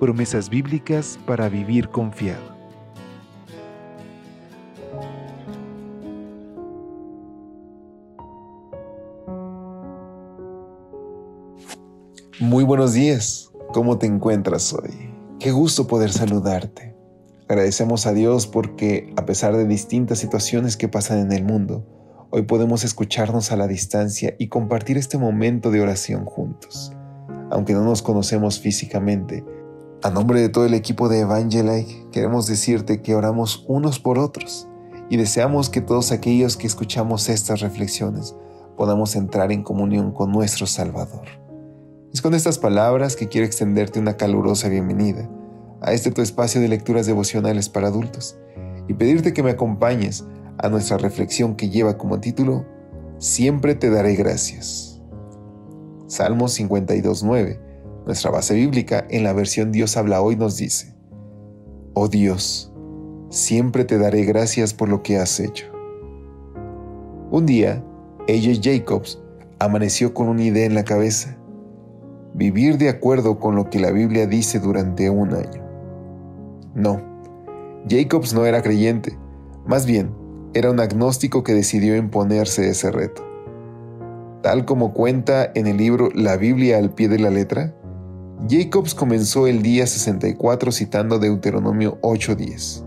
Promesas bíblicas para vivir confiado. Muy buenos días. ¿Cómo te encuentras hoy? Qué gusto poder saludarte. Agradecemos a Dios porque, a pesar de distintas situaciones que pasan en el mundo, hoy podemos escucharnos a la distancia y compartir este momento de oración juntos. Aunque no nos conocemos físicamente, a nombre de todo el equipo de Evangelike, queremos decirte que oramos unos por otros y deseamos que todos aquellos que escuchamos estas reflexiones podamos entrar en comunión con nuestro Salvador. Es con estas palabras que quiero extenderte una calurosa bienvenida a este tu espacio de lecturas devocionales para adultos y pedirte que me acompañes a nuestra reflexión que lleva como título Siempre te daré gracias. Salmos 52.9, nuestra base bíblica en la versión Dios habla hoy nos dice, Oh Dios, siempre te daré gracias por lo que has hecho. Un día, ella Jacobs amaneció con una idea en la cabeza vivir de acuerdo con lo que la Biblia dice durante un año. No, Jacobs no era creyente, más bien era un agnóstico que decidió imponerse ese reto. Tal como cuenta en el libro La Biblia al pie de la letra, Jacobs comenzó el día 64 citando Deuteronomio 8:10.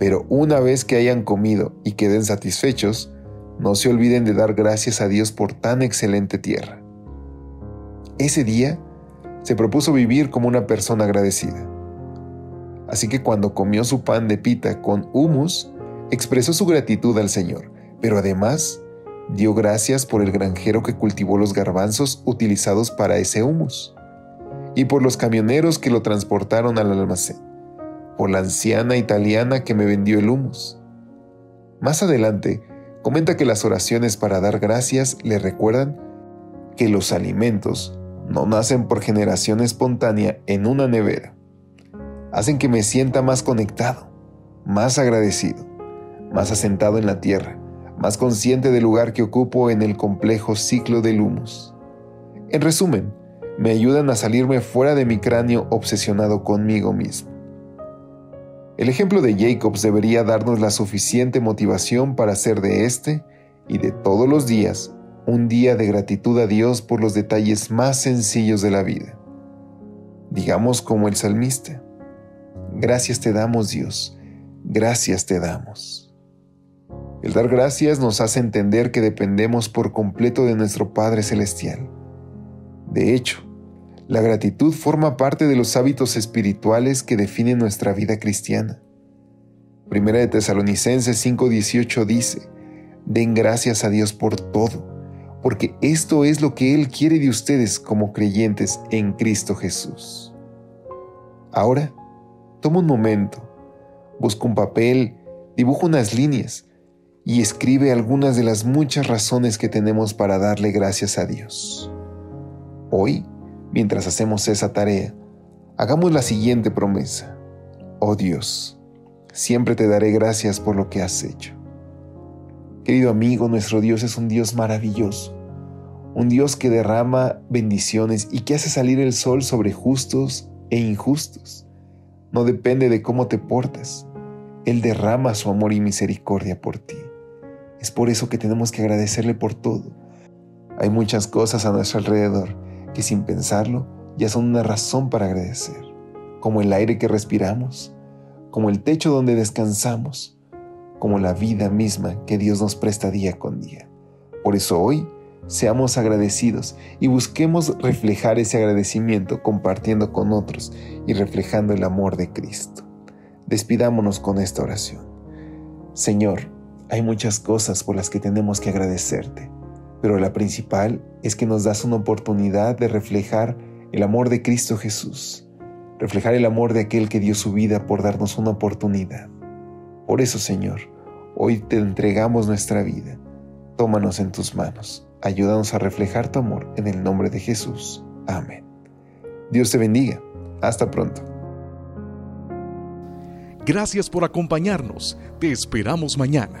Pero una vez que hayan comido y queden satisfechos, no se olviden de dar gracias a Dios por tan excelente tierra. Ese día se propuso vivir como una persona agradecida. Así que cuando comió su pan de pita con humus, expresó su gratitud al Señor, pero además dio gracias por el granjero que cultivó los garbanzos utilizados para ese humus, y por los camioneros que lo transportaron al almacén, por la anciana italiana que me vendió el humus. Más adelante, comenta que las oraciones para dar gracias le recuerdan que los alimentos no nacen por generación espontánea en una nevera. Hacen que me sienta más conectado, más agradecido, más asentado en la tierra, más consciente del lugar que ocupo en el complejo ciclo del humus. En resumen, me ayudan a salirme fuera de mi cráneo obsesionado conmigo mismo. El ejemplo de Jacobs debería darnos la suficiente motivación para hacer de este y de todos los días un día de gratitud a Dios por los detalles más sencillos de la vida. Digamos como el salmista, gracias te damos Dios, gracias te damos. El dar gracias nos hace entender que dependemos por completo de nuestro Padre Celestial. De hecho, la gratitud forma parte de los hábitos espirituales que definen nuestra vida cristiana. Primera de Tesalonicenses 5:18 dice, Den gracias a Dios por todo porque esto es lo que Él quiere de ustedes como creyentes en Cristo Jesús. Ahora, toma un momento, busca un papel, dibuja unas líneas y escribe algunas de las muchas razones que tenemos para darle gracias a Dios. Hoy, mientras hacemos esa tarea, hagamos la siguiente promesa. Oh Dios, siempre te daré gracias por lo que has hecho. Querido amigo, nuestro Dios es un Dios maravilloso, un Dios que derrama bendiciones y que hace salir el sol sobre justos e injustos. No depende de cómo te portas, Él derrama su amor y misericordia por ti. Es por eso que tenemos que agradecerle por todo. Hay muchas cosas a nuestro alrededor que sin pensarlo ya son una razón para agradecer, como el aire que respiramos, como el techo donde descansamos, como la vida misma que Dios nos presta día con día. Por eso hoy seamos agradecidos y busquemos reflejar ese agradecimiento compartiendo con otros y reflejando el amor de Cristo. Despidámonos con esta oración. Señor, hay muchas cosas por las que tenemos que agradecerte, pero la principal es que nos das una oportunidad de reflejar el amor de Cristo Jesús. reflejar el amor de aquel que dio su vida por darnos una oportunidad. Por eso, Señor, hoy te entregamos nuestra vida. Tómanos en tus manos. Ayúdanos a reflejar tu amor en el nombre de Jesús. Amén. Dios te bendiga. Hasta pronto. Gracias por acompañarnos. Te esperamos mañana.